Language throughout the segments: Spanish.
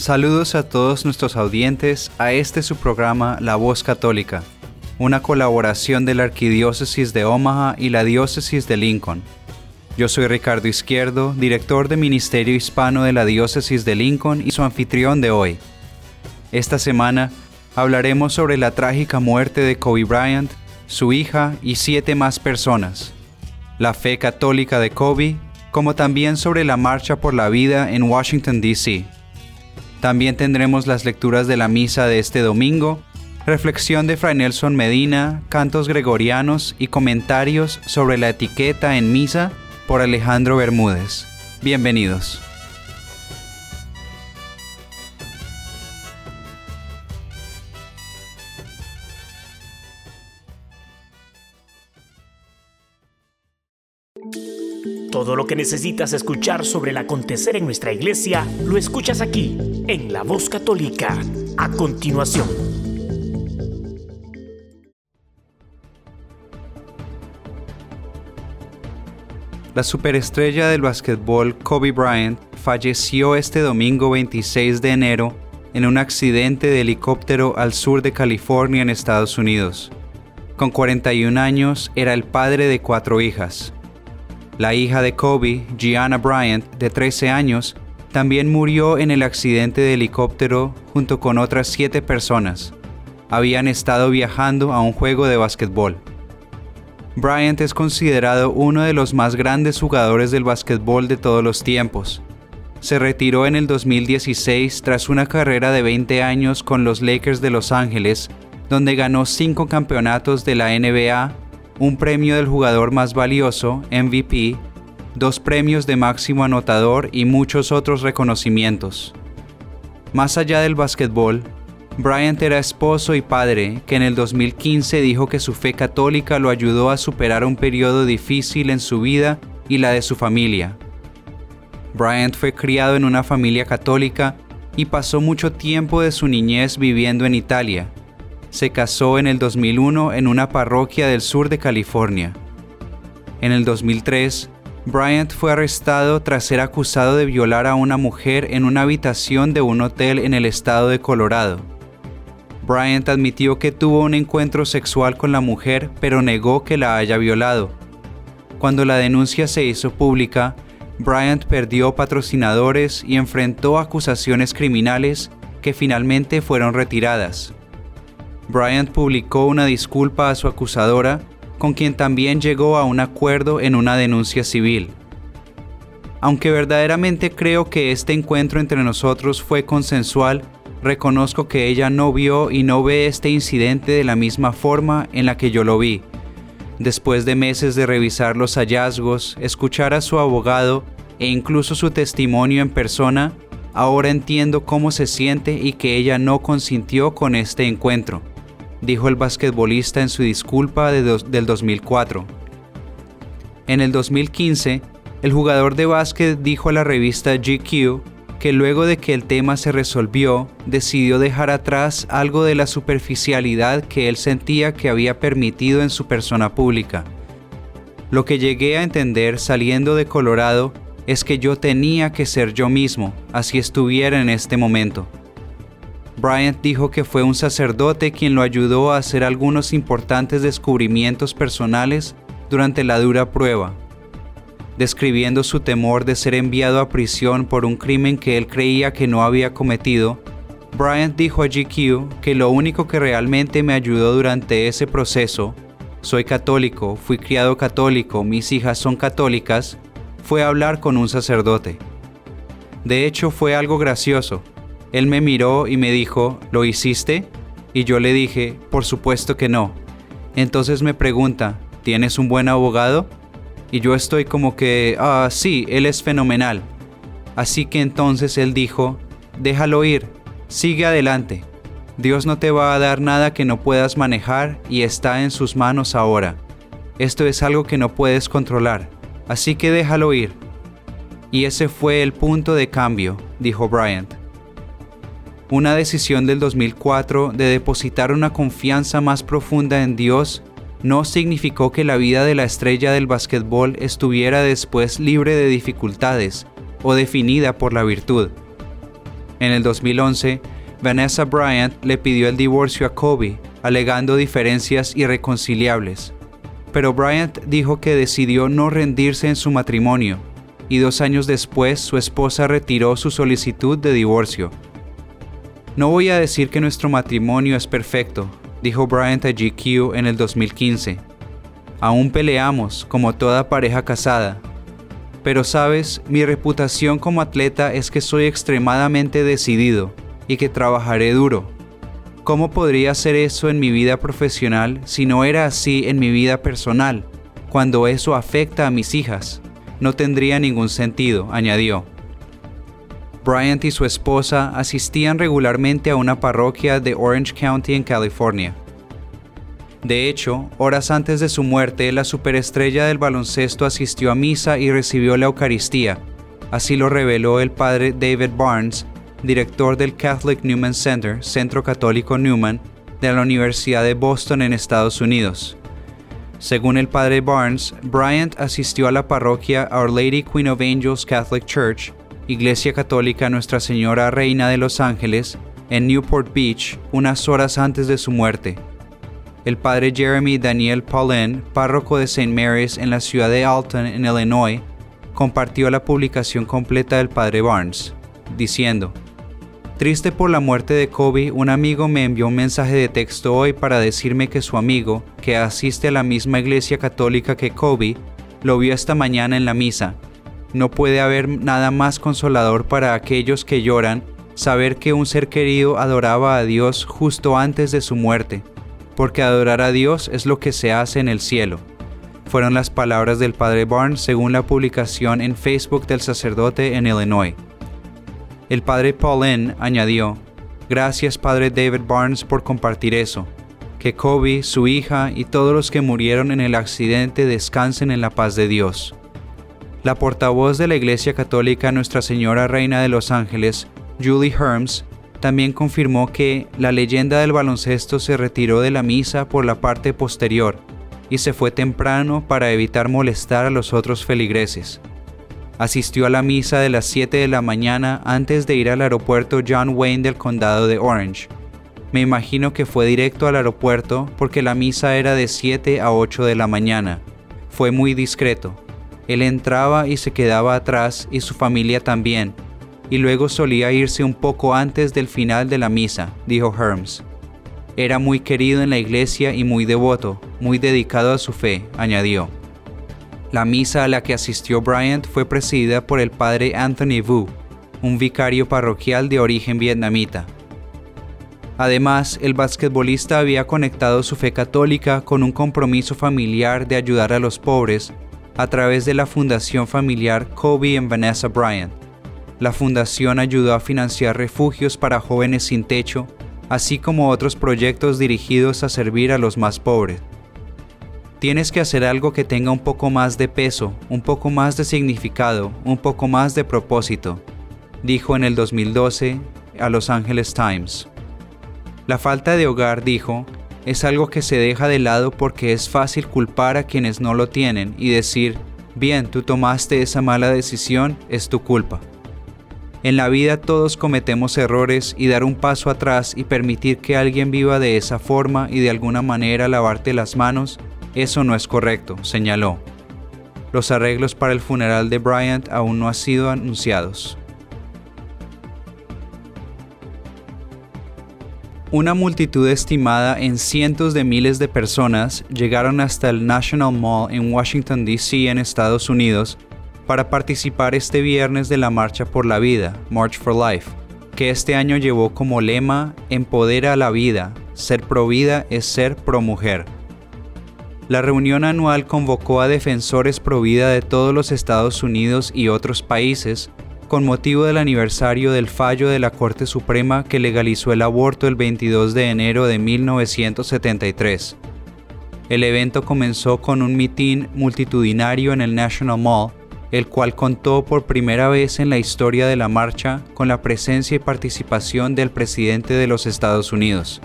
Saludos a todos nuestros audientes a este su programa La Voz Católica, una colaboración de la Arquidiócesis de Omaha y la Diócesis de Lincoln. Yo soy Ricardo Izquierdo, director de Ministerio Hispano de la Diócesis de Lincoln y su anfitrión de hoy. Esta semana hablaremos sobre la trágica muerte de Kobe Bryant, su hija y siete más personas, la fe católica de Kobe, como también sobre la Marcha por la Vida en Washington, D.C. También tendremos las lecturas de la misa de este domingo, reflexión de Fray Nelson Medina, cantos gregorianos y comentarios sobre la etiqueta en misa por Alejandro Bermúdez. Bienvenidos. Todo lo que necesitas escuchar sobre el acontecer en nuestra iglesia lo escuchas aquí, en La Voz Católica. A continuación. La superestrella del básquetbol Kobe Bryant falleció este domingo 26 de enero en un accidente de helicóptero al sur de California en Estados Unidos. Con 41 años era el padre de cuatro hijas. La hija de Kobe, Gianna Bryant, de 13 años, también murió en el accidente de helicóptero junto con otras siete personas. Habían estado viajando a un juego de básquetbol. Bryant es considerado uno de los más grandes jugadores del básquetbol de todos los tiempos. Se retiró en el 2016 tras una carrera de 20 años con los Lakers de Los Ángeles, donde ganó cinco campeonatos de la NBA, un premio del jugador más valioso, MVP, dos premios de máximo anotador y muchos otros reconocimientos. Más allá del básquetbol, Bryant era esposo y padre que en el 2015 dijo que su fe católica lo ayudó a superar un periodo difícil en su vida y la de su familia. Bryant fue criado en una familia católica y pasó mucho tiempo de su niñez viviendo en Italia. Se casó en el 2001 en una parroquia del sur de California. En el 2003, Bryant fue arrestado tras ser acusado de violar a una mujer en una habitación de un hotel en el estado de Colorado. Bryant admitió que tuvo un encuentro sexual con la mujer, pero negó que la haya violado. Cuando la denuncia se hizo pública, Bryant perdió patrocinadores y enfrentó acusaciones criminales que finalmente fueron retiradas. Bryant publicó una disculpa a su acusadora, con quien también llegó a un acuerdo en una denuncia civil. Aunque verdaderamente creo que este encuentro entre nosotros fue consensual, reconozco que ella no vio y no ve este incidente de la misma forma en la que yo lo vi. Después de meses de revisar los hallazgos, escuchar a su abogado e incluso su testimonio en persona, ahora entiendo cómo se siente y que ella no consintió con este encuentro, dijo el basquetbolista en su disculpa de del 2004. En el 2015, el jugador de básquet dijo a la revista GQ que luego de que el tema se resolvió, decidió dejar atrás algo de la superficialidad que él sentía que había permitido en su persona pública. Lo que llegué a entender saliendo de Colorado es que yo tenía que ser yo mismo, así estuviera en este momento. Bryant dijo que fue un sacerdote quien lo ayudó a hacer algunos importantes descubrimientos personales durante la dura prueba, describiendo su temor de ser enviado a prisión por un crimen que él creía que no había cometido, Bryant dijo a GQ que lo único que realmente me ayudó durante ese proceso, soy católico, fui criado católico, mis hijas son católicas, fue hablar con un sacerdote. De hecho fue algo gracioso. Él me miró y me dijo, ¿lo hiciste? Y yo le dije, por supuesto que no. Entonces me pregunta, ¿tienes un buen abogado? Y yo estoy como que, ah, sí, él es fenomenal. Así que entonces él dijo, déjalo ir, sigue adelante. Dios no te va a dar nada que no puedas manejar y está en sus manos ahora. Esto es algo que no puedes controlar, así que déjalo ir. Y ese fue el punto de cambio, dijo Bryant. Una decisión del 2004 de depositar una confianza más profunda en Dios no significó que la vida de la estrella del básquetbol estuviera después libre de dificultades o definida por la virtud. En el 2011, Vanessa Bryant le pidió el divorcio a Kobe, alegando diferencias irreconciliables. Pero Bryant dijo que decidió no rendirse en su matrimonio, y dos años después su esposa retiró su solicitud de divorcio. No voy a decir que nuestro matrimonio es perfecto, dijo Bryant a GQ en el 2015. Aún peleamos como toda pareja casada. Pero sabes, mi reputación como atleta es que soy extremadamente decidido y que trabajaré duro. ¿Cómo podría hacer eso en mi vida profesional si no era así en mi vida personal, cuando eso afecta a mis hijas? No tendría ningún sentido, añadió. Bryant y su esposa asistían regularmente a una parroquia de Orange County en California. De hecho, horas antes de su muerte, la superestrella del baloncesto asistió a misa y recibió la Eucaristía. Así lo reveló el padre David Barnes, director del Catholic Newman Center, Centro Católico Newman, de la Universidad de Boston en Estados Unidos. Según el padre Barnes, Bryant asistió a la parroquia Our Lady Queen of Angels Catholic Church Iglesia Católica Nuestra Señora Reina de los Ángeles, en Newport Beach, unas horas antes de su muerte. El padre Jeremy Daniel Paulin, párroco de St. Mary's en la ciudad de Alton, en Illinois, compartió la publicación completa del padre Barnes, diciendo, Triste por la muerte de Kobe, un amigo me envió un mensaje de texto hoy para decirme que su amigo, que asiste a la misma iglesia católica que Kobe, lo vio esta mañana en la misa no puede haber nada más consolador para aquellos que lloran saber que un ser querido adoraba a Dios justo antes de su muerte, porque adorar a Dios es lo que se hace en el cielo. Fueron las palabras del padre Barnes según la publicación en Facebook del sacerdote en Illinois. El padre Paulin añadió, Gracias padre David Barnes por compartir eso. Que Kobe, su hija y todos los que murieron en el accidente descansen en la paz de Dios. La portavoz de la Iglesia Católica Nuestra Señora Reina de los Ángeles, Julie Herms, también confirmó que la leyenda del baloncesto se retiró de la misa por la parte posterior y se fue temprano para evitar molestar a los otros feligreses. Asistió a la misa de las 7 de la mañana antes de ir al aeropuerto John Wayne del condado de Orange. Me imagino que fue directo al aeropuerto porque la misa era de 7 a 8 de la mañana. Fue muy discreto. Él entraba y se quedaba atrás y su familia también, y luego solía irse un poco antes del final de la misa, dijo Herms. Era muy querido en la iglesia y muy devoto, muy dedicado a su fe, añadió. La misa a la que asistió Bryant fue presidida por el padre Anthony Vu, un vicario parroquial de origen vietnamita. Además, el basquetbolista había conectado su fe católica con un compromiso familiar de ayudar a los pobres a través de la Fundación Familiar Kobe and Vanessa Bryant. La fundación ayudó a financiar refugios para jóvenes sin techo, así como otros proyectos dirigidos a servir a los más pobres. Tienes que hacer algo que tenga un poco más de peso, un poco más de significado, un poco más de propósito, dijo en el 2012 a Los Angeles Times. La falta de hogar, dijo, es algo que se deja de lado porque es fácil culpar a quienes no lo tienen y decir, bien, tú tomaste esa mala decisión, es tu culpa. En la vida todos cometemos errores y dar un paso atrás y permitir que alguien viva de esa forma y de alguna manera lavarte las manos, eso no es correcto, señaló. Los arreglos para el funeral de Bryant aún no han sido anunciados. Una multitud estimada en cientos de miles de personas llegaron hasta el National Mall en Washington, D.C. en Estados Unidos para participar este viernes de la Marcha por la Vida, March for Life, que este año llevó como lema Empodera la vida, ser pro vida es ser pro mujer. La reunión anual convocó a defensores pro vida de todos los Estados Unidos y otros países con motivo del aniversario del fallo de la Corte Suprema que legalizó el aborto el 22 de enero de 1973. El evento comenzó con un mitin multitudinario en el National Mall, el cual contó por primera vez en la historia de la marcha con la presencia y participación del presidente de los Estados Unidos.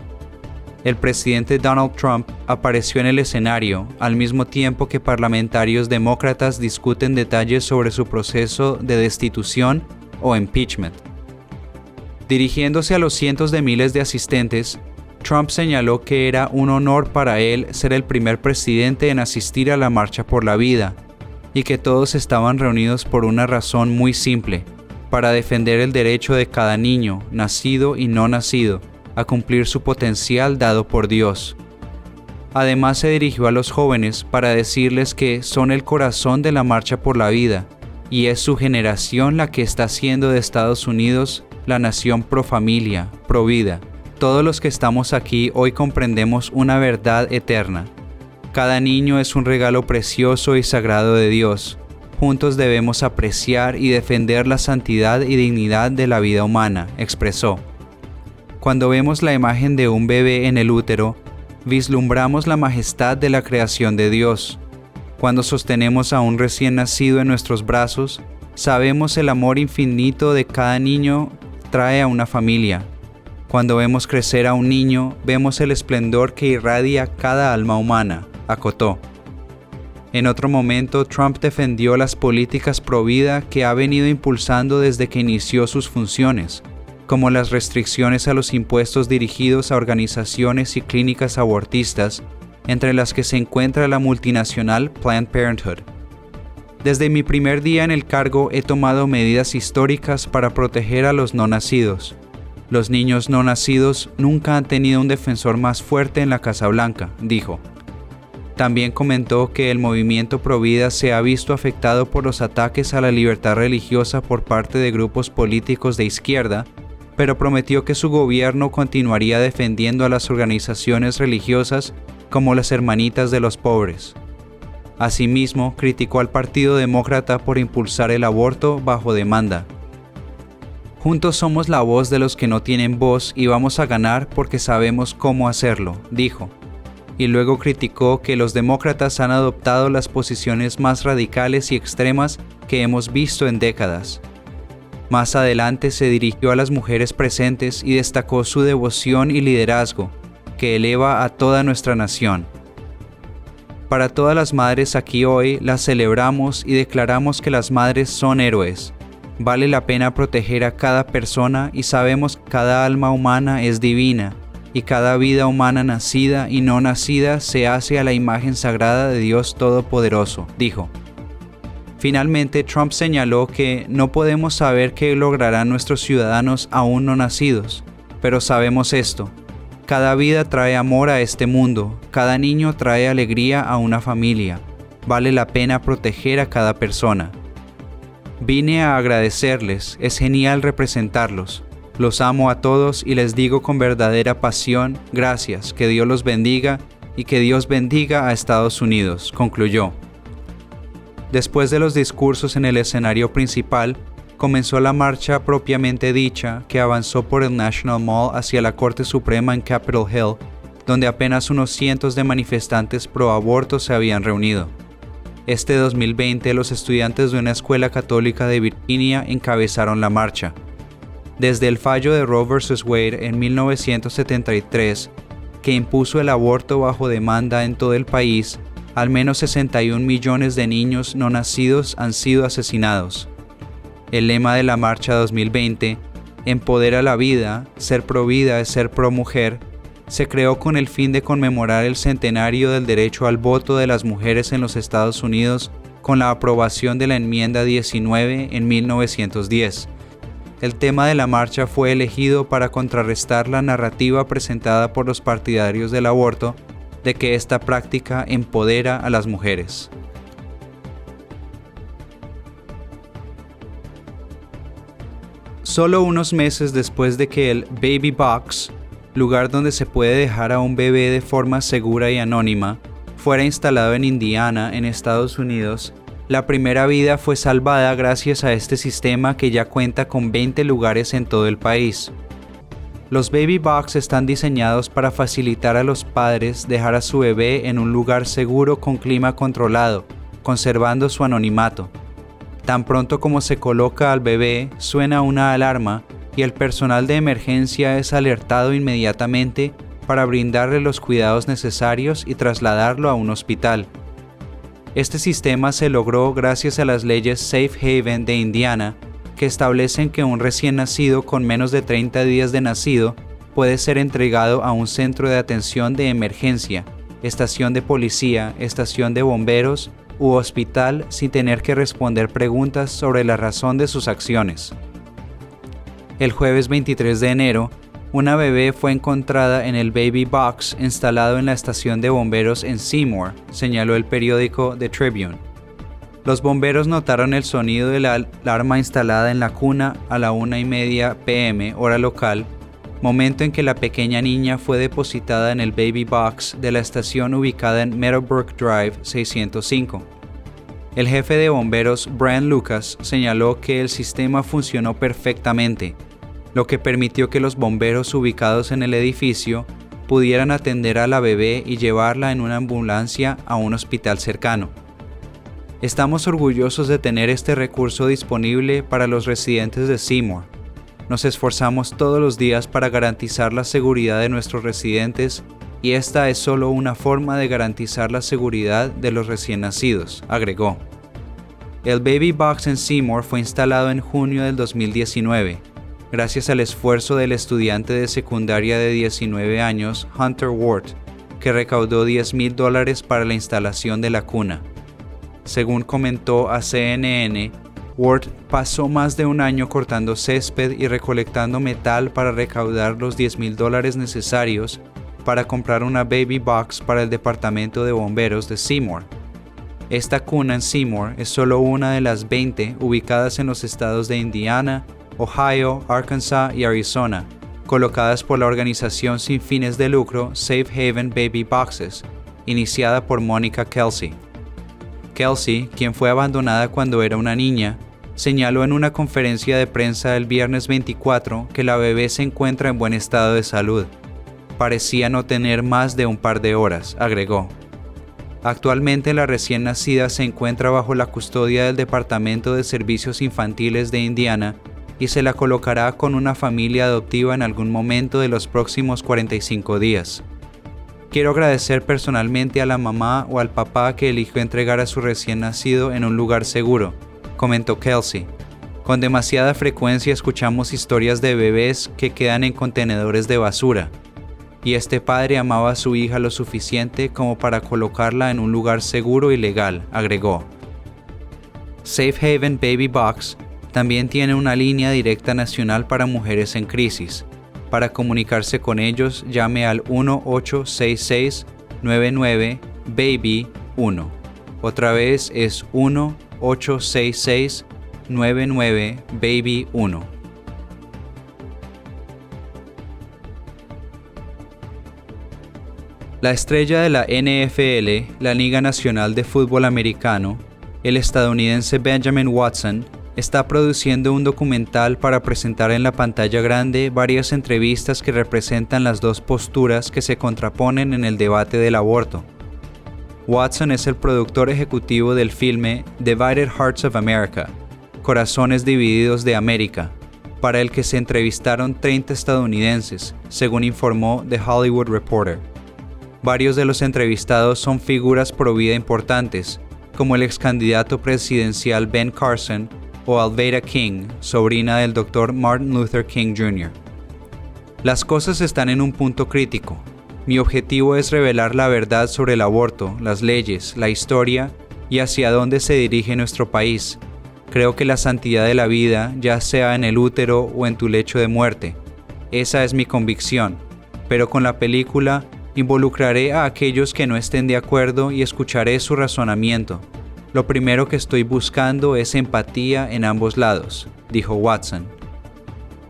El presidente Donald Trump apareció en el escenario al mismo tiempo que parlamentarios demócratas discuten detalles sobre su proceso de destitución o impeachment. Dirigiéndose a los cientos de miles de asistentes, Trump señaló que era un honor para él ser el primer presidente en asistir a la Marcha por la Vida, y que todos estaban reunidos por una razón muy simple, para defender el derecho de cada niño, nacido y no nacido, a cumplir su potencial dado por Dios. Además se dirigió a los jóvenes para decirles que son el corazón de la Marcha por la Vida, y es su generación la que está haciendo de Estados Unidos la nación pro familia, pro vida todos los que estamos aquí hoy comprendemos una verdad eterna. Cada niño es un regalo precioso y sagrado de Dios. Juntos debemos apreciar y defender la santidad y dignidad de la vida humana, expresó. Cuando vemos la imagen de un bebé en el útero, vislumbramos la majestad de la creación de Dios. Cuando sostenemos a un recién nacido en nuestros brazos, sabemos el amor infinito de cada niño trae a una familia. Cuando vemos crecer a un niño, vemos el esplendor que irradia cada alma humana, acotó. En otro momento, Trump defendió las políticas pro vida que ha venido impulsando desde que inició sus funciones, como las restricciones a los impuestos dirigidos a organizaciones y clínicas abortistas, entre las que se encuentra la multinacional Planned Parenthood. Desde mi primer día en el cargo he tomado medidas históricas para proteger a los no nacidos, los niños no nacidos nunca han tenido un defensor más fuerte en la Casa Blanca, dijo. También comentó que el movimiento Provida se ha visto afectado por los ataques a la libertad religiosa por parte de grupos políticos de izquierda, pero prometió que su gobierno continuaría defendiendo a las organizaciones religiosas como las Hermanitas de los Pobres. Asimismo, criticó al Partido Demócrata por impulsar el aborto bajo demanda, Juntos somos la voz de los que no tienen voz y vamos a ganar porque sabemos cómo hacerlo, dijo. Y luego criticó que los demócratas han adoptado las posiciones más radicales y extremas que hemos visto en décadas. Más adelante se dirigió a las mujeres presentes y destacó su devoción y liderazgo, que eleva a toda nuestra nación. Para todas las madres aquí hoy las celebramos y declaramos que las madres son héroes, Vale la pena proteger a cada persona y sabemos que cada alma humana es divina y cada vida humana nacida y no nacida se hace a la imagen sagrada de Dios Todopoderoso, dijo. Finalmente, Trump señaló que no podemos saber qué lograrán nuestros ciudadanos aún no nacidos, pero sabemos esto. Cada vida trae amor a este mundo, cada niño trae alegría a una familia. Vale la pena proteger a cada persona. Vine a agradecerles, es genial representarlos. Los amo a todos y les digo con verdadera pasión, gracias, que Dios los bendiga y que Dios bendiga a Estados Unidos, concluyó. Después de los discursos en el escenario principal, comenzó la marcha propiamente dicha que avanzó por el National Mall hacia la Corte Suprema en Capitol Hill, donde apenas unos cientos de manifestantes pro aborto se habían reunido. Este 2020 los estudiantes de una escuela católica de Virginia encabezaron la marcha. Desde el fallo de Roe vs. Wade en 1973, que impuso el aborto bajo demanda en todo el país, al menos 61 millones de niños no nacidos han sido asesinados. El lema de la marcha 2020, Empodera la vida, ser pro vida es ser pro mujer, se creó con el fin de conmemorar el centenario del derecho al voto de las mujeres en los Estados Unidos con la aprobación de la enmienda 19 en 1910. El tema de la marcha fue elegido para contrarrestar la narrativa presentada por los partidarios del aborto de que esta práctica empodera a las mujeres. Solo unos meses después de que el Baby Box lugar donde se puede dejar a un bebé de forma segura y anónima, fuera instalado en Indiana, en Estados Unidos, La primera vida fue salvada gracias a este sistema que ya cuenta con 20 lugares en todo el país. Los baby box están diseñados para facilitar a los padres dejar a su bebé en un lugar seguro con clima controlado, conservando su anonimato. Tan pronto como se coloca al bebé, suena una alarma y el personal de emergencia es alertado inmediatamente para brindarle los cuidados necesarios y trasladarlo a un hospital. Este sistema se logró gracias a las leyes Safe Haven de Indiana, que establecen que un recién nacido con menos de 30 días de nacido puede ser entregado a un centro de atención de emergencia, estación de policía, estación de bomberos u hospital sin tener que responder preguntas sobre la razón de sus acciones. El jueves 23 de enero, una bebé fue encontrada en el baby box instalado en la estación de bomberos en Seymour, señaló el periódico The Tribune. Los bomberos notaron el sonido de la alarma instalada en la cuna a la una y media pm hora local, momento en que la pequeña niña fue depositada en el baby box de la estación ubicada en Meadowbrook Drive 605. El jefe de bomberos, Brian Lucas, señaló que el sistema funcionó perfectamente, lo que permitió que los bomberos ubicados en el edificio pudieran atender a la bebé y llevarla en una ambulancia a un hospital cercano. Estamos orgullosos de tener este recurso disponible para los residentes de Seymour. Nos esforzamos todos los días para garantizar la seguridad de nuestros residentes y esta es solo una forma de garantizar la seguridad de los recién nacidos, agregó. El Baby Box en Seymour fue instalado en junio del 2019, gracias al esfuerzo del estudiante de secundaria de 19 años, Hunter Ward, que recaudó 10 mil dólares para la instalación de la cuna. Según comentó a CNN, Ward pasó más de un año cortando césped y recolectando metal para recaudar los 10 mil dólares necesarios para comprar una baby box para el departamento de bomberos de Seymour. Esta cuna en Seymour es solo una de las 20 ubicadas en los estados de Indiana, Ohio, Arkansas y Arizona, colocadas por la organización sin fines de lucro Safe Haven Baby Boxes, iniciada por Mónica Kelsey. Kelsey, quien fue abandonada cuando era una niña, señaló en una conferencia de prensa el viernes 24 que la bebé se encuentra en buen estado de salud parecía no tener más de un par de horas, agregó. Actualmente la recién nacida se encuentra bajo la custodia del Departamento de Servicios Infantiles de Indiana y se la colocará con una familia adoptiva en algún momento de los próximos 45 días. Quiero agradecer personalmente a la mamá o al papá que eligió entregar a su recién nacido en un lugar seguro, comentó Kelsey. Con demasiada frecuencia escuchamos historias de bebés que quedan en contenedores de basura, y este padre amaba a su hija lo suficiente como para colocarla en un lugar seguro y legal, agregó. Safe Haven Baby Box también tiene una línea directa nacional para mujeres en crisis. Para comunicarse con ellos, llame al 1866 99 Baby 1. Otra vez es 1866 99 Baby 1. La estrella de la NFL, la Liga Nacional de Fútbol Americano, el estadounidense Benjamin Watson, está produciendo un documental para presentar en la pantalla grande varias entrevistas que representan las dos posturas que se contraponen en el debate del aborto. Watson es el productor ejecutivo del filme Divided Hearts of America, Corazones Divididos de América, para el que se entrevistaron 30 estadounidenses, según informó The Hollywood Reporter. Varios de los entrevistados son figuras pro vida importantes, como el ex candidato presidencial Ben Carson o Alveda King, sobrina del Dr. Martin Luther King Jr. Las cosas están en un punto crítico. Mi objetivo es revelar la verdad sobre el aborto, las leyes, la historia y hacia dónde se dirige nuestro país. Creo que la santidad de la vida, ya sea en el útero o en tu lecho de muerte. Esa es mi convicción. Pero con la película Involucraré a aquellos que no estén de acuerdo y escucharé su razonamiento. Lo primero que estoy buscando es empatía en ambos lados, dijo Watson.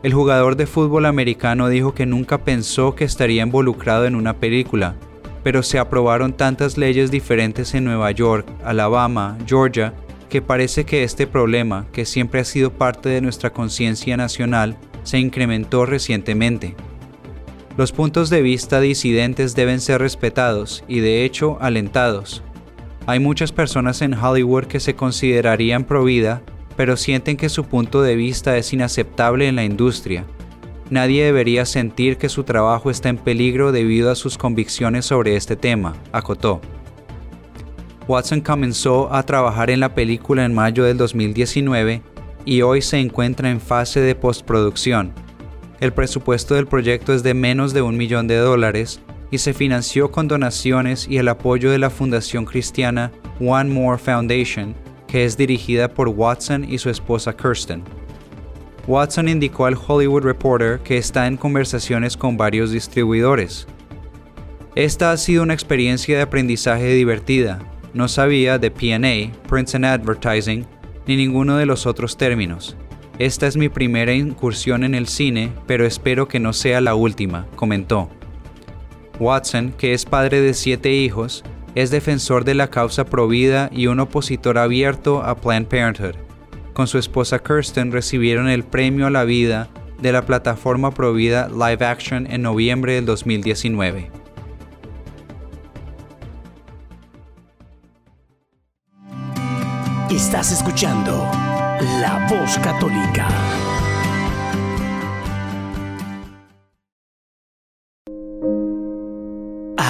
El jugador de fútbol americano dijo que nunca pensó que estaría involucrado en una película, pero se aprobaron tantas leyes diferentes en Nueva York, Alabama, Georgia que parece que este problema, que siempre ha sido parte de nuestra conciencia nacional, se incrementó recientemente. Los puntos de vista disidentes deben ser respetados y de hecho alentados. Hay muchas personas en Hollywood que se considerarían pro vida, pero sienten que su punto de vista es inaceptable en la industria. Nadie debería sentir que su trabajo está en peligro debido a sus convicciones sobre este tema, acotó. Watson comenzó a trabajar en la película en mayo del 2019 y hoy se encuentra en fase de postproducción. El presupuesto del proyecto es de menos de un millón de dólares y se financió con donaciones y el apoyo de la fundación cristiana One More Foundation, que es dirigida por Watson y su esposa Kirsten. Watson indicó al Hollywood Reporter que está en conversaciones con varios distribuidores. Esta ha sido una experiencia de aprendizaje divertida, no sabía de PA, Prints and Advertising, ni ninguno de los otros términos. Esta es mi primera incursión en el cine, pero espero que no sea la última, comentó. Watson, que es padre de siete hijos, es defensor de la causa provida y un opositor abierto a Planned Parenthood. Con su esposa Kirsten recibieron el premio a la vida de la plataforma provida Live Action en noviembre del 2019. Estás escuchando La Voz Católica.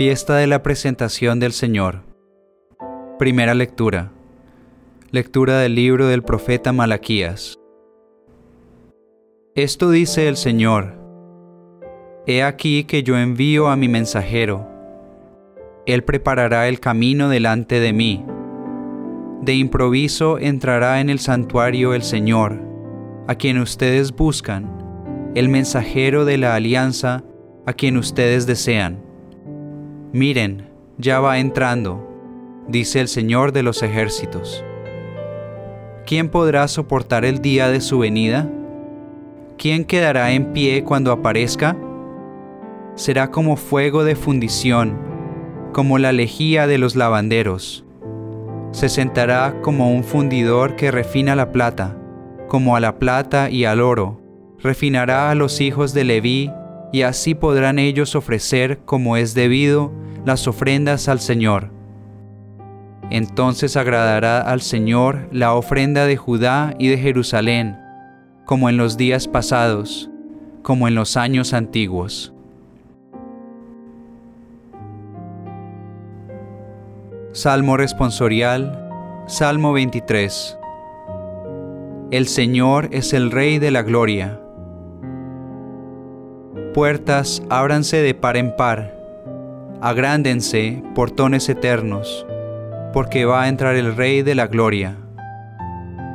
Fiesta de la presentación del Señor. Primera lectura. Lectura del libro del profeta Malaquías. Esto dice el Señor. He aquí que yo envío a mi mensajero. Él preparará el camino delante de mí. De improviso entrará en el santuario el Señor, a quien ustedes buscan, el mensajero de la alianza, a quien ustedes desean. Miren, ya va entrando, dice el Señor de los ejércitos. ¿Quién podrá soportar el día de su venida? ¿Quién quedará en pie cuando aparezca? Será como fuego de fundición, como la lejía de los lavanderos. Se sentará como un fundidor que refina la plata, como a la plata y al oro. Refinará a los hijos de Leví y así podrán ellos ofrecer, como es debido, las ofrendas al Señor. Entonces agradará al Señor la ofrenda de Judá y de Jerusalén, como en los días pasados, como en los años antiguos. Salmo responsorial, Salmo 23. El Señor es el Rey de la Gloria Puertas, ábranse de par en par, agrándense, portones eternos, porque va a entrar el Rey de la Gloria.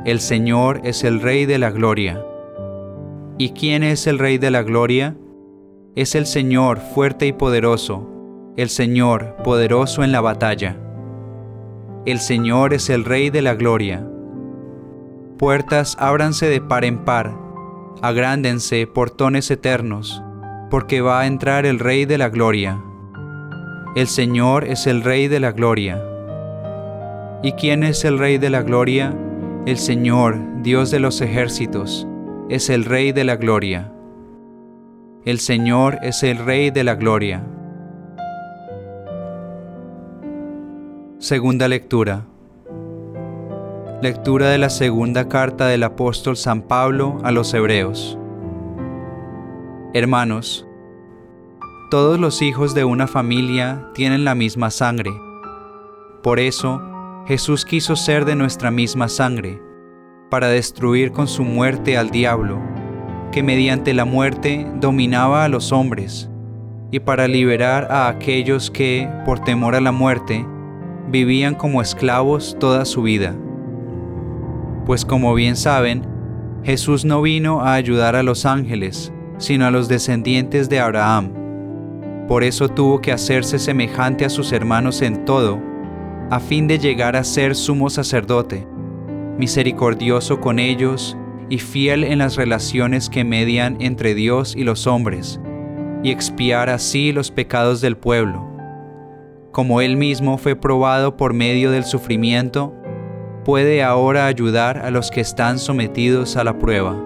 El Señor es el Rey de la Gloria. ¿Y quién es el Rey de la Gloria? Es el Señor fuerte y poderoso, el Señor poderoso en la batalla. El Señor es el Rey de la Gloria. Puertas, ábranse de par en par, agrándense, portones eternos, porque va a entrar el Rey de la Gloria. El Señor es el Rey de la Gloria. ¿Y quién es el Rey de la Gloria? El Señor, Dios de los ejércitos, es el Rey de la Gloria. El Señor es el Rey de la Gloria. Segunda lectura. Lectura de la segunda carta del apóstol San Pablo a los Hebreos. Hermanos, todos los hijos de una familia tienen la misma sangre. Por eso, Jesús quiso ser de nuestra misma sangre, para destruir con su muerte al diablo, que mediante la muerte dominaba a los hombres, y para liberar a aquellos que, por temor a la muerte, vivían como esclavos toda su vida. Pues como bien saben, Jesús no vino a ayudar a los ángeles, sino a los descendientes de Abraham. Por eso tuvo que hacerse semejante a sus hermanos en todo, a fin de llegar a ser sumo sacerdote, misericordioso con ellos y fiel en las relaciones que median entre Dios y los hombres, y expiar así los pecados del pueblo. Como él mismo fue probado por medio del sufrimiento, puede ahora ayudar a los que están sometidos a la prueba.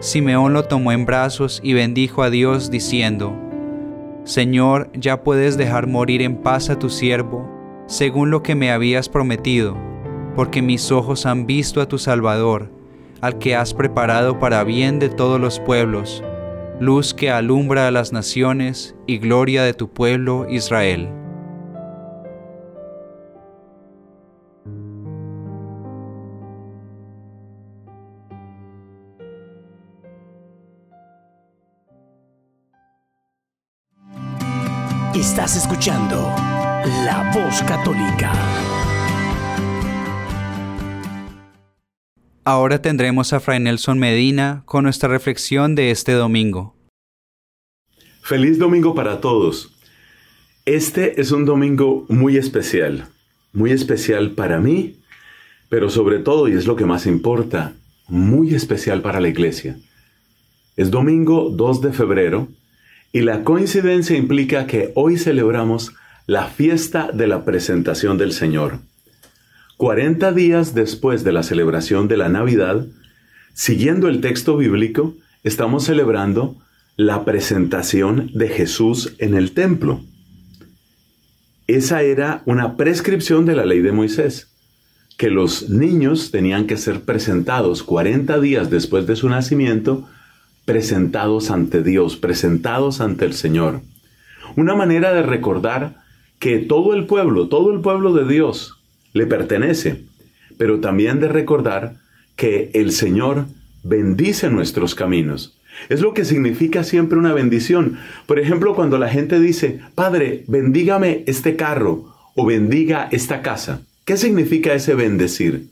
Simeón lo tomó en brazos y bendijo a Dios diciendo, Señor, ya puedes dejar morir en paz a tu siervo, según lo que me habías prometido, porque mis ojos han visto a tu Salvador, al que has preparado para bien de todos los pueblos, luz que alumbra a las naciones y gloria de tu pueblo Israel. Estás escuchando La Voz Católica. Ahora tendremos a Fray Nelson Medina con nuestra reflexión de este domingo. Feliz domingo para todos. Este es un domingo muy especial, muy especial para mí, pero sobre todo, y es lo que más importa, muy especial para la iglesia. Es domingo 2 de febrero y la coincidencia implica que hoy celebramos la fiesta de la presentación del Señor. 40 días después de la celebración de la Navidad, siguiendo el texto bíblico, estamos celebrando la presentación de Jesús en el templo. Esa era una prescripción de la ley de Moisés, que los niños tenían que ser presentados 40 días después de su nacimiento presentados ante Dios, presentados ante el Señor. Una manera de recordar que todo el pueblo, todo el pueblo de Dios le pertenece, pero también de recordar que el Señor bendice nuestros caminos. Es lo que significa siempre una bendición. Por ejemplo, cuando la gente dice, Padre, bendígame este carro o bendiga esta casa. ¿Qué significa ese bendecir?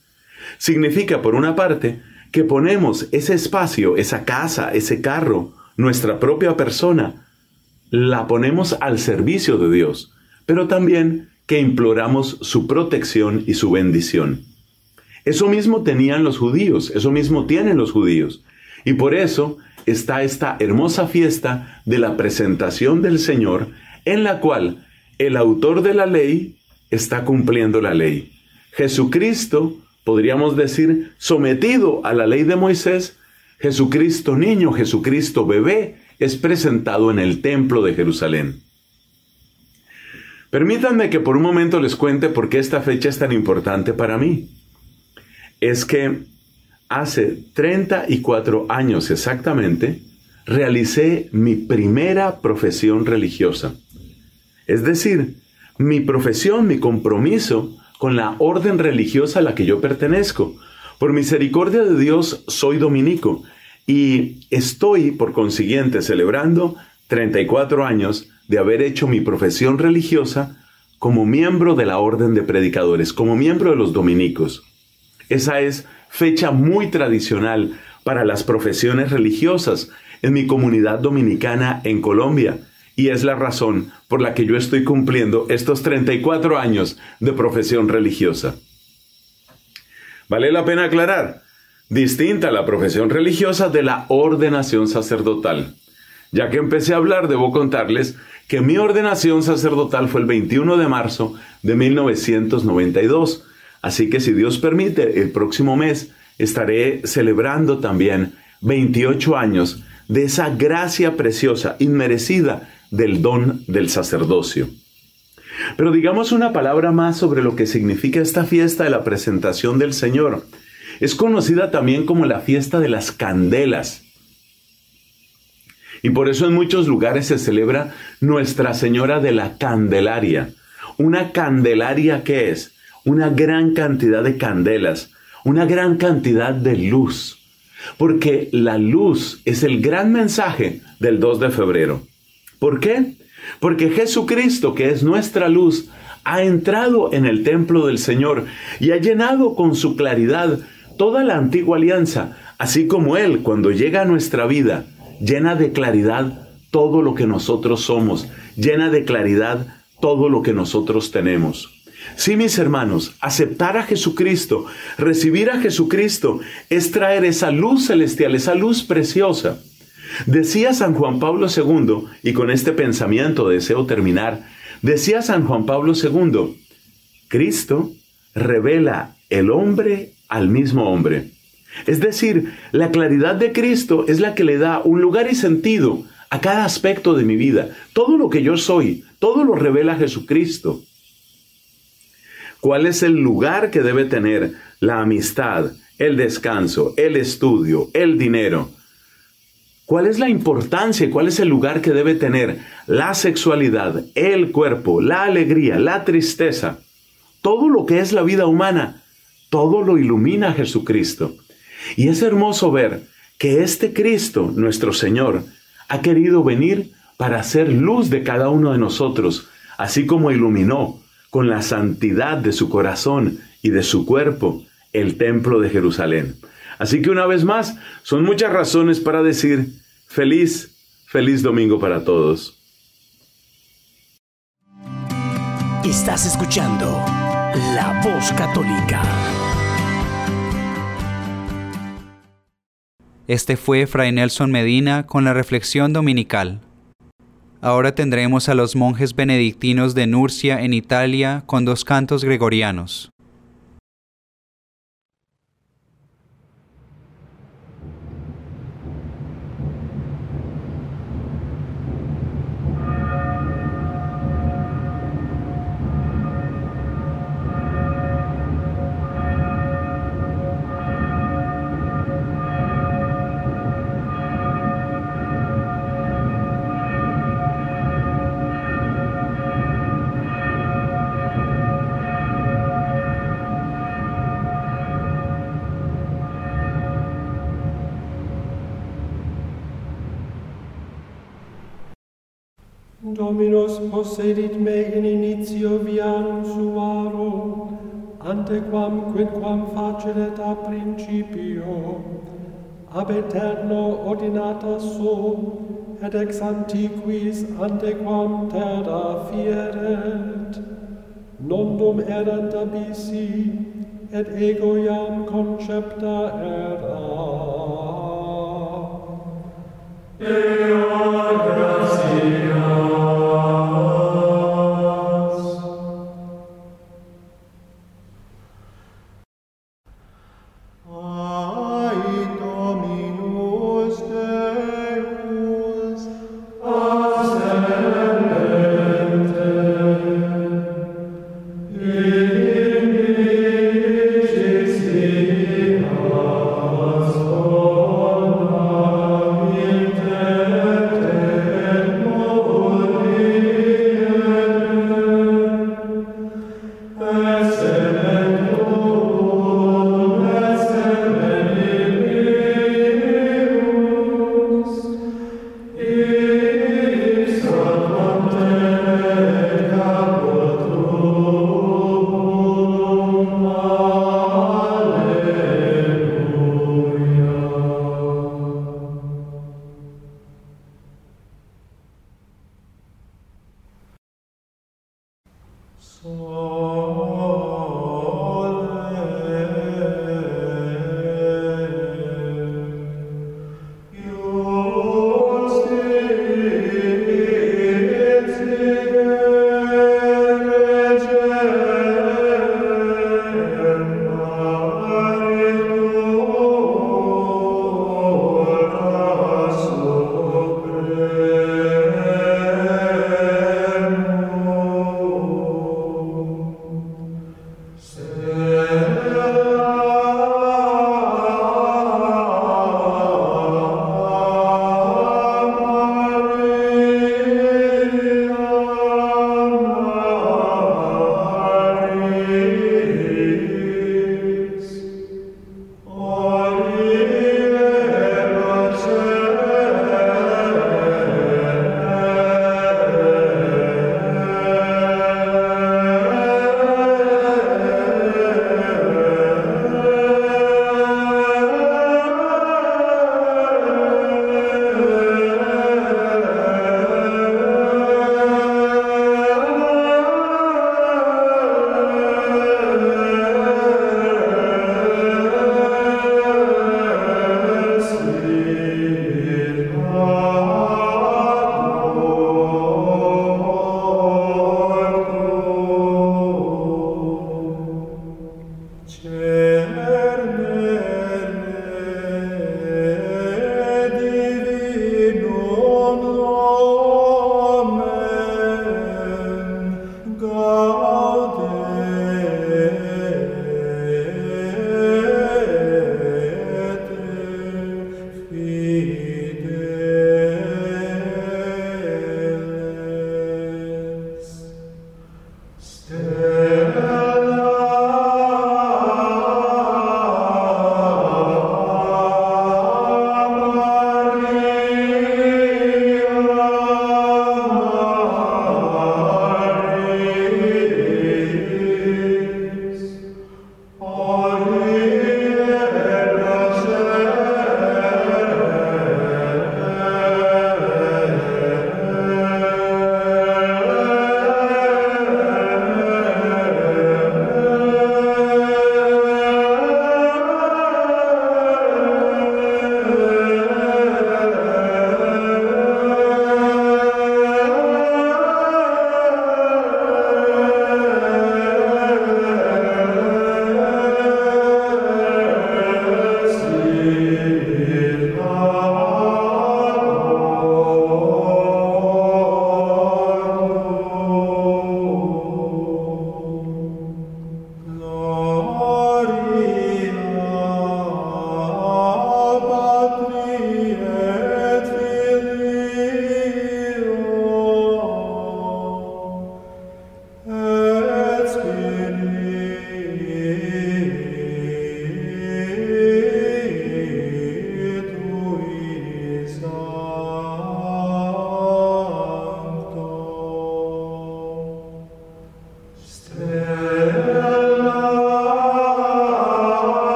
Significa, por una parte, que ponemos ese espacio, esa casa, ese carro, nuestra propia persona, la ponemos al servicio de Dios, pero también que imploramos su protección y su bendición. Eso mismo tenían los judíos, eso mismo tienen los judíos. Y por eso está esta hermosa fiesta de la presentación del Señor, en la cual el autor de la ley está cumpliendo la ley. Jesucristo podríamos decir, sometido a la ley de Moisés, Jesucristo niño, Jesucristo bebé, es presentado en el templo de Jerusalén. Permítanme que por un momento les cuente por qué esta fecha es tan importante para mí. Es que hace 34 años exactamente, realicé mi primera profesión religiosa. Es decir, mi profesión, mi compromiso con la orden religiosa a la que yo pertenezco. Por misericordia de Dios soy dominico y estoy, por consiguiente, celebrando 34 años de haber hecho mi profesión religiosa como miembro de la orden de predicadores, como miembro de los dominicos. Esa es fecha muy tradicional para las profesiones religiosas. en mi comunidad dominicana en Colombia y es la razón por la que yo estoy cumpliendo estos 34 años de profesión religiosa. Vale la pena aclarar, distinta la profesión religiosa de la ordenación sacerdotal. Ya que empecé a hablar, debo contarles que mi ordenación sacerdotal fue el 21 de marzo de 1992. Así que si Dios permite, el próximo mes estaré celebrando también 28 años de esa gracia preciosa, inmerecida del don del sacerdocio. Pero digamos una palabra más sobre lo que significa esta fiesta de la presentación del Señor. Es conocida también como la fiesta de las candelas. Y por eso en muchos lugares se celebra Nuestra Señora de la Candelaria. Una candelaria que es una gran cantidad de candelas, una gran cantidad de luz. Porque la luz es el gran mensaje del 2 de febrero. ¿Por qué? Porque Jesucristo, que es nuestra luz, ha entrado en el templo del Señor y ha llenado con su claridad toda la antigua alianza, así como Él, cuando llega a nuestra vida, llena de claridad todo lo que nosotros somos, llena de claridad todo lo que nosotros tenemos. Sí, mis hermanos, aceptar a Jesucristo, recibir a Jesucristo, es traer esa luz celestial, esa luz preciosa. Decía San Juan Pablo II, y con este pensamiento deseo terminar, decía San Juan Pablo II, Cristo revela el hombre al mismo hombre. Es decir, la claridad de Cristo es la que le da un lugar y sentido a cada aspecto de mi vida. Todo lo que yo soy, todo lo revela Jesucristo. ¿Cuál es el lugar que debe tener la amistad, el descanso, el estudio, el dinero? ¿Cuál es la importancia, cuál es el lugar que debe tener la sexualidad, el cuerpo, la alegría, la tristeza? Todo lo que es la vida humana, todo lo ilumina Jesucristo. Y es hermoso ver que este Cristo, nuestro Señor, ha querido venir para hacer luz de cada uno de nosotros, así como iluminó con la santidad de su corazón y de su cuerpo el templo de Jerusalén. Así que una vez más, son muchas razones para decir feliz, feliz domingo para todos. Estás escuchando La Voz Católica. Este fue Fray Nelson Medina con la reflexión dominical. Ahora tendremos a los monjes benedictinos de Nurcia en Italia con dos cantos gregorianos. Dominus possedit me in initio viarum suarum, antequam quidquam facilet a principio, ab eterno ordinata so, et ex antiquis antequam terra fieret, nondum erant abisi, et ego iam concepta era. Deo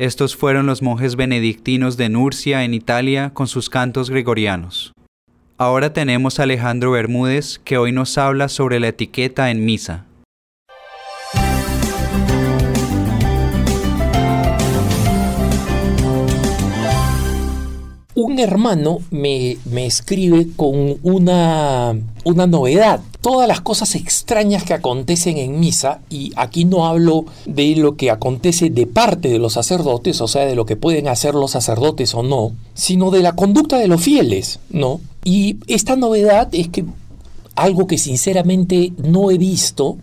Estos fueron los monjes benedictinos de Nurcia en Italia con sus cantos gregorianos. Ahora tenemos a Alejandro Bermúdez que hoy nos habla sobre la etiqueta en misa. un hermano me, escribe con una, una novedad. Todas las cosas extrañas que acontecen en misa, y aquí no hablo de lo que acontece de parte de los sacerdotes, o sea, de lo que pueden hacer los sacerdotes o no, sino de la conducta de los fieles, ¿no? Y esta novedad es que algo que sinceramente no he visto,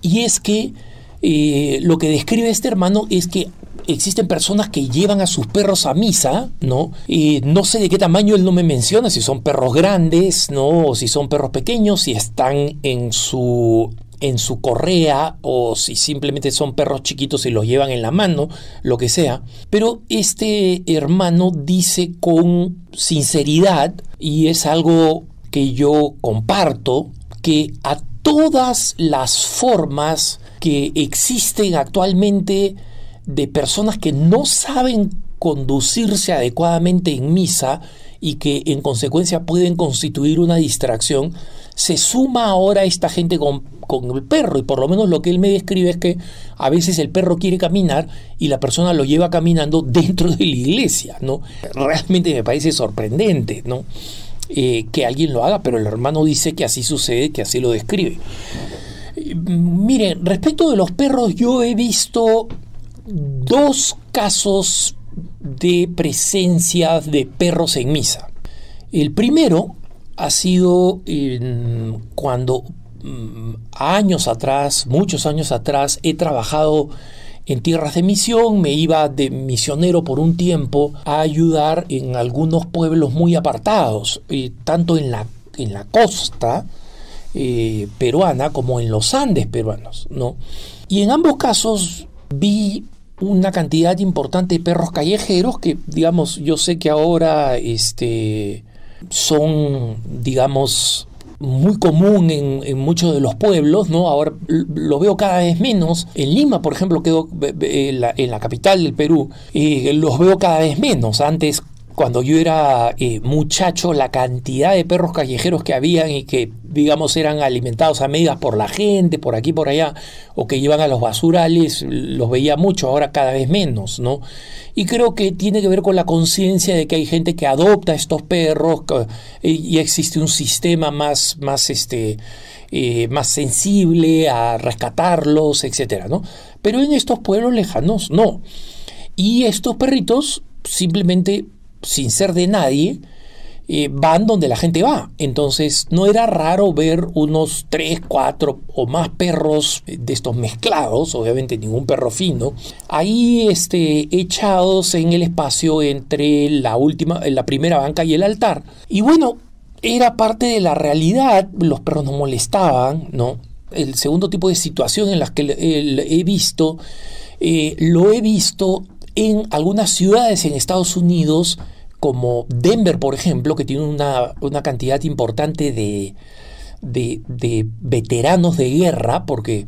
y es que eh, lo que describe este hermano es que existen personas que llevan a sus perros a misa, ¿no? Y no sé de qué tamaño él no me menciona, si son perros grandes, ¿no? O si son perros pequeños, si están en su en su correa o si simplemente son perros chiquitos y los llevan en la mano, lo que sea. Pero este hermano dice con sinceridad, y es algo que yo comparto, que a todas las formas que existen actualmente de personas que no saben conducirse adecuadamente en misa y que en consecuencia pueden constituir una distracción, se suma ahora esta gente con, con, el perro y por lo menos lo que él me describe es que a veces el perro quiere caminar y la persona lo lleva caminando dentro de la iglesia, ¿no? Realmente me parece sorprendente, ¿no? Eh, que alguien lo haga, pero el hermano dice que así sucede, que así lo describe. Miren, respecto de los perros, yo he visto dos casos de presencia de perros en misa. El primero ha sido cuando mm, años atrás, muchos años atrás, he trabajado en tierras de misión, me iba de misionero por un tiempo a ayudar en algunos pueblos muy apartados, eh, tanto en la, en la costa eh, peruana como en los Andes peruanos. ¿no? Y en ambos casos vi una cantidad importante de perros callejeros que, digamos, yo sé que ahora este, son, digamos, muy común en, muchos de los pueblos, ¿no? Ahora lo veo cada vez menos. En Lima, por ejemplo, quedo en la, en la capital del Perú, eh, los veo cada vez menos. Antes cuando yo era eh, muchacho, la cantidad de perros callejeros que habían y que, digamos, eran alimentados a medidas por la gente, por aquí, por allá, o que iban a los basurales, los veía mucho, ahora cada vez menos, ¿no? Y creo que tiene que ver con la conciencia de que hay gente que adopta estos perros y existe un sistema más, más, este, eh, más sensible a rescatarlos, etcétera, ¿no? Pero en estos pueblos lejanos, no. Y estos perritos simplemente sin ser de nadie, eh, van donde la gente va. Entonces no era raro ver unos 3, 4 o más perros de estos mezclados, obviamente ningún perro fino, ahí este, echados en el espacio entre la, última, la primera banca y el altar. Y bueno, era parte de la realidad, los perros no molestaban, ¿no? El segundo tipo de situación en las que he visto, eh, lo he visto en algunas ciudades en Estados Unidos, como Denver, por ejemplo, que tiene una, cantidad importante de, de, veteranos de guerra, porque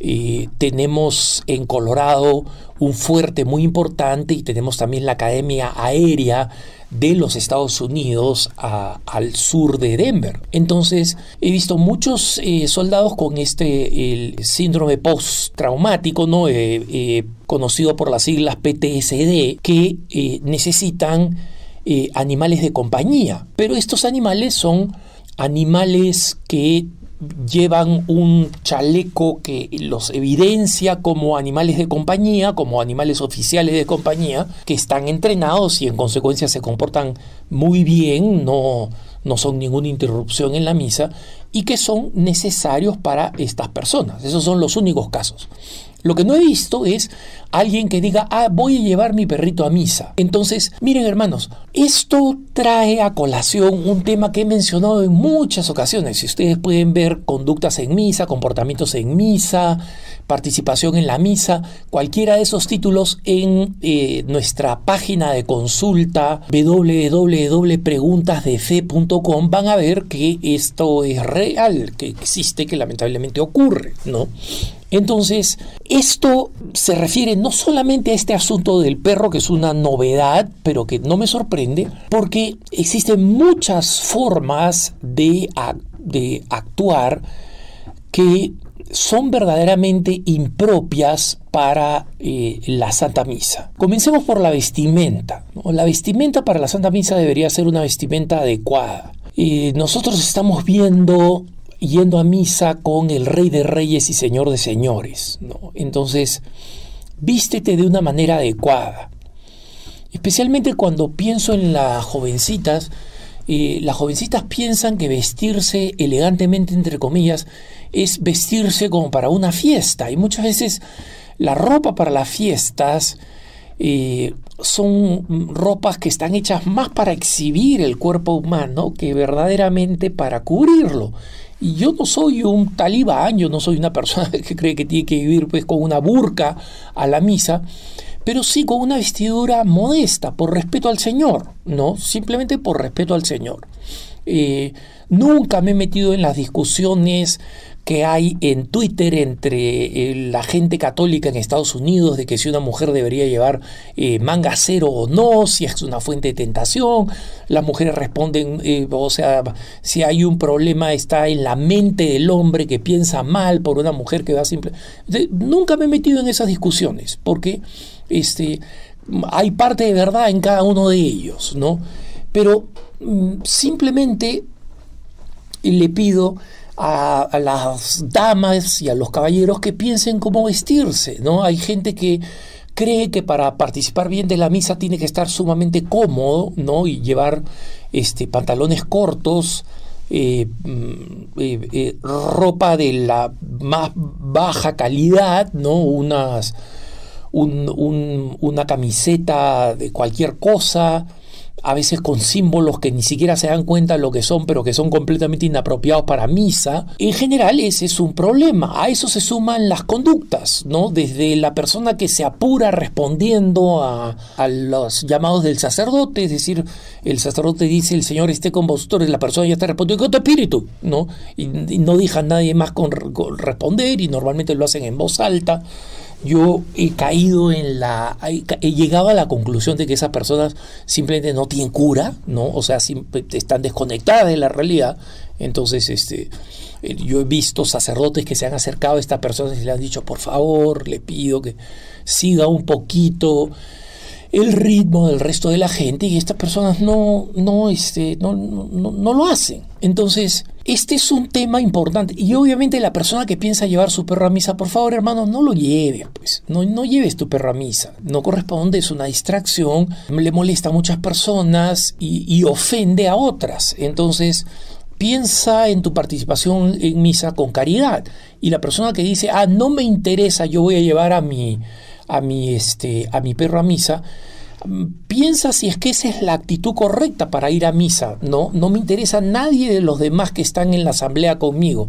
eh, tenemos en Colorado un fuerte muy importante y tenemos también la Academia Aérea de los Estados Unidos al sur de Denver. Entonces he visto muchos eh, soldados con este el síndrome postraumático, ¿no? Eh, conocido por las siglas PTSD, que necesitan animales de compañía. Pero estos animales son animales que llevan un chaleco que los evidencia como animales de compañía, como animales oficiales de compañía, que están entrenados y en consecuencia se comportan muy bien, no, no son ninguna interrupción en la misa y que son necesarios para estas personas. Esos son los únicos casos. Lo que no he visto es alguien que diga, ah, voy a llevar mi perrito a misa. Entonces, miren hermanos, esto trae a colación un tema que he mencionado en muchas ocasiones. Si ustedes pueden ver conductas en misa, comportamientos en misa, participación en la misa, cualquiera de esos títulos en eh, nuestra página de consulta www.preguntasdefe.com van a ver que esto es real, que existe, que lamentablemente ocurre, ¿no? Entonces, esto se refiere no solamente este asunto del perro, que es una novedad, pero que no me sorprende, porque existen muchas formas de, de actuar que son verdaderamente impropias para eh, la Santa Misa. Comencemos por la vestimenta. La vestimenta para la Santa Misa debería ser una vestimenta adecuada. Eh, nosotros estamos viendo yendo a misa con el Rey de Reyes y Señor de Señores. Entonces, vístete de una manera adecuada. Especialmente cuando pienso en las jovencitas, eh, las jovencitas piensan que vestirse elegantemente, entre comillas, es vestirse como para una fiesta. Y muchas veces la ropa para las fiestas eh, son ropas que están hechas más para exhibir el cuerpo humano que verdaderamente para cubrirlo. Y yo no soy un talibán, yo no soy una persona que cree que tiene que vivir pues, con una burka a la misa, pero sí con una vestidura modesta, por respeto al Señor, ¿no? Simplemente por respeto al Señor. Eh, nunca me he metido en las discusiones que hay en Twitter entre eh, la gente católica en Estados Unidos de que si una mujer debería llevar eh, manga cero o no, si es una fuente de tentación. Las mujeres responden, eh, o sea, si hay un problema está en la mente del hombre que piensa mal por una mujer que va simple. nunca me he metido en esas discusiones porque este, hay parte de verdad en cada uno de ellos, ¿no? Pero mm, simplemente le pido a, las damas y a los caballeros que piensen cómo vestirse, ¿no? Hay gente que cree que para participar bien de la misa tiene que estar sumamente cómodo, ¿no? Y llevar este, pantalones cortos, eh, mm, eh, eh, ropa de la más baja calidad, ¿no? Unas, una camiseta de cualquier cosa, a veces con símbolos que ni siquiera se dan cuenta lo que son, pero que son completamente inapropiados para misa. En general ese es un problema. A eso se suman las conductas, ¿no? Desde la persona que se apura respondiendo a, los llamados del sacerdote, es decir, el sacerdote dice el Señor esté con vosotros, y la persona ya está respondiendo con tu espíritu, ¿no? Y, no deja nadie más con responder y normalmente lo hacen en voz alta yo he caído en la. he llegado a la conclusión de que esas personas simplemente no tienen cura, ¿no? O sea, están desconectadas de la realidad. Entonces, este. Eh, yo he visto sacerdotes que se han acercado a estas personas y le han dicho, por favor, le pido que siga un poquito el ritmo del resto de la gente y estas personas no, no, este, no, no, lo hacen. Entonces, este es un tema importante. Y obviamente la persona que piensa llevar su perro a misa, por favor, hermano, no lo lleve, pues. No, no lleves tu perro a misa. No corresponde, es una distracción, le molesta a muchas personas y, y ofende a otras. Entonces, piensa en tu participación en misa con caridad. Y la persona que dice, ah, no me interesa, yo voy a llevar a mi a mi, este, a mi perro a misa, piensa si es que esa es la actitud correcta para ir a misa. No, no me interesa nadie de los demás que están en la asamblea conmigo.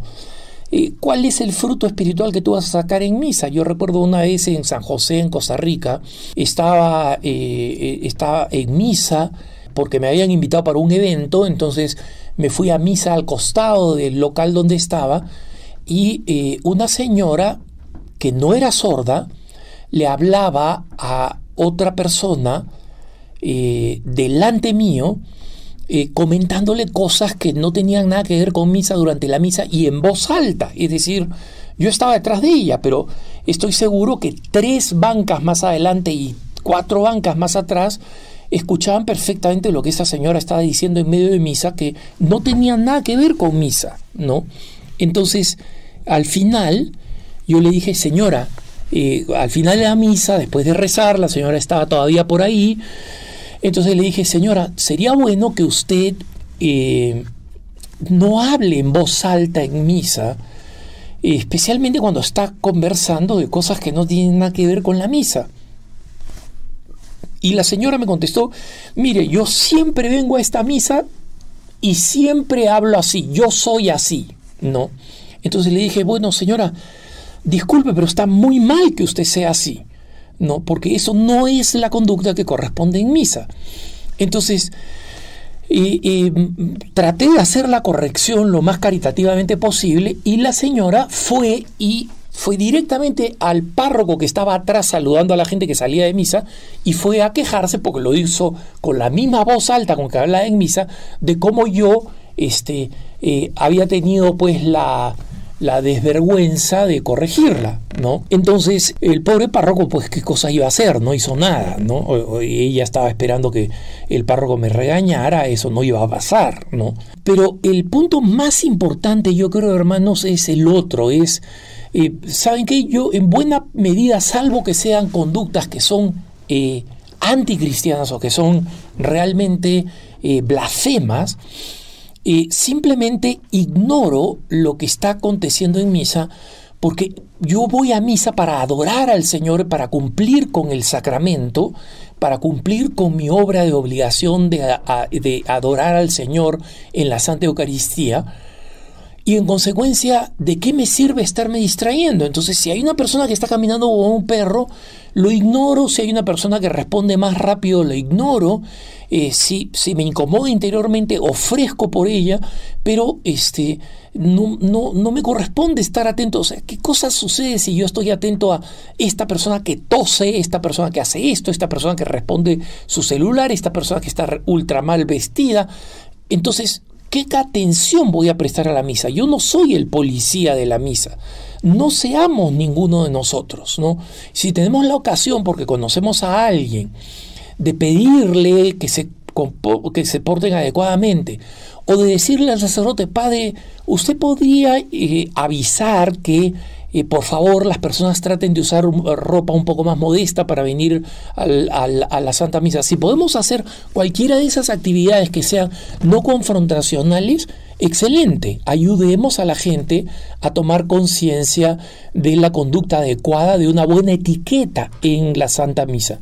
Eh, ¿Cuál es el fruto espiritual que tú vas a sacar en misa? Yo recuerdo una vez en San José, en Costa Rica, estaba, eh, eh, estaba en misa porque me habían invitado para un evento, entonces me fui a misa al costado del local donde estaba y una señora que no era sorda, le hablaba a otra persona eh, delante mío, eh, comentándole cosas que no tenían nada que ver con misa durante la misa y en voz alta. Es decir, yo estaba detrás de ella, pero estoy seguro que tres bancas más adelante y cuatro bancas más atrás escuchaban perfectamente lo que esa señora estaba diciendo en medio de misa, que no tenía nada que ver con misa, ¿no? Entonces, al final, yo le dije, señora, al final de la misa, después de rezar, la señora estaba todavía por ahí. Entonces le dije, señora, sería bueno que usted eh, no hable en voz alta en misa, especialmente cuando está conversando de cosas que no tienen nada que ver con la misa. Y la señora me contestó, mire, yo siempre vengo a esta misa y siempre hablo así, yo soy así, ¿no? Entonces le dije, bueno, señora, disculpe, pero está muy mal que usted sea así, ¿no? Porque eso no es la conducta que corresponde en misa. Entonces, y, traté de hacer la corrección lo más caritativamente posible y la señora fue y fue directamente al párroco que estaba atrás saludando a la gente que salía de misa y fue a quejarse porque lo hizo con la misma voz alta con que hablaba en misa de cómo yo este, eh, había tenido pues la, la desvergüenza de corregirla, ¿no? Entonces, el pobre párroco, pues, ¿qué cosa iba a hacer? No hizo nada, ¿no? ella estaba esperando que el párroco me regañara, eso no iba a pasar, ¿no? Pero el punto más importante, yo creo, hermanos, es el otro, es, eh, ¿saben qué? Yo, en buena medida, salvo que sean conductas que son eh, anticristianas o que son realmente eh, blasfemas, simplemente ignoro lo que está aconteciendo en misa porque yo voy a misa para adorar al Señor, para cumplir con el sacramento, para cumplir con mi obra de obligación de, de adorar al Señor en la Santa Eucaristía. Y en consecuencia, ¿de qué me sirve estarme distrayendo? Entonces, si hay una persona que está caminando con un perro, lo ignoro. Si hay una persona que responde más rápido, lo ignoro. Eh, si, si, me incomoda interiormente, ofrezco por ella, pero este, no, no, no me corresponde estar atento. O sea, ¿qué cosa sucede si yo estoy atento a esta persona que tose, esta persona que hace esto, esta persona que responde su celular, esta persona que está ultra mal vestida? Entonces, ¿Qué atención voy a prestar a la misa? Yo no soy el policía de la misa. No seamos ninguno de nosotros, ¿no? Si tenemos la ocasión, porque conocemos a alguien, de pedirle que se, que se porten adecuadamente, o de decirle al sacerdote, padre, usted podría eh, avisar que eh, por favor las personas traten de usar ropa un poco más modesta para venir a la Santa Misa. Si podemos hacer cualquiera de esas actividades que sean no confrontacionales, excelente. Ayudemos a la gente a tomar conciencia de la conducta adecuada, de una buena etiqueta en la Santa Misa.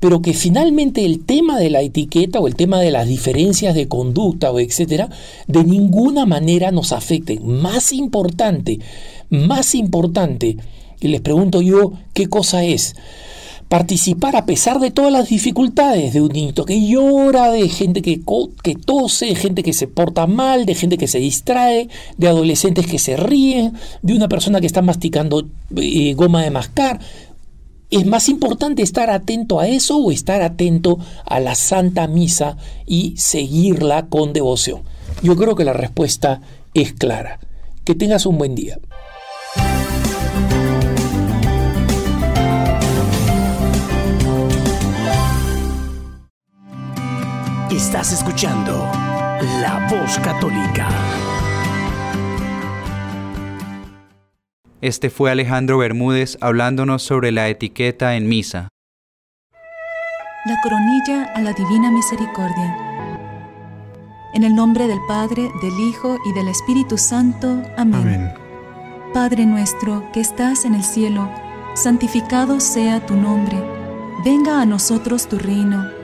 Pero que finalmente el tema de la etiqueta o el tema de las diferencias de conducta o etcétera, de ninguna manera nos afecten. Más importante, más importante, y les pregunto yo, ¿qué cosa es? Participar a pesar de todas las dificultades de un niño que llora, de gente que, que tose, de gente que se porta mal, de gente que se distrae, de adolescentes que se ríen, de una persona que está masticando eh, goma de mascar. ¿Es más importante estar atento a eso o estar atento a la Santa Misa y seguirla con devoción? Yo creo que la respuesta es clara. Que tengas un buen día. Estás escuchando La Voz Católica. Este fue Alejandro Bermúdez hablándonos sobre la etiqueta en misa. La coronilla a la Divina Misericordia. En el nombre del Padre, del Hijo y del Espíritu Santo. Amén. Amén. Padre nuestro que estás en el cielo, santificado sea tu nombre. Venga a nosotros tu reino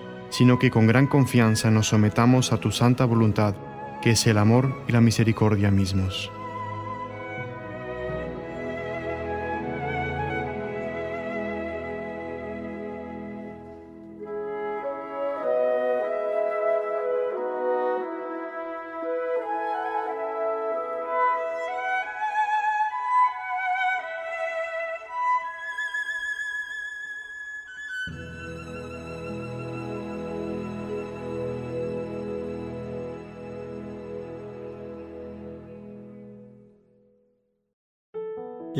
sino que con gran confianza nos sometamos a tu santa voluntad, que es el amor y la misericordia mismos.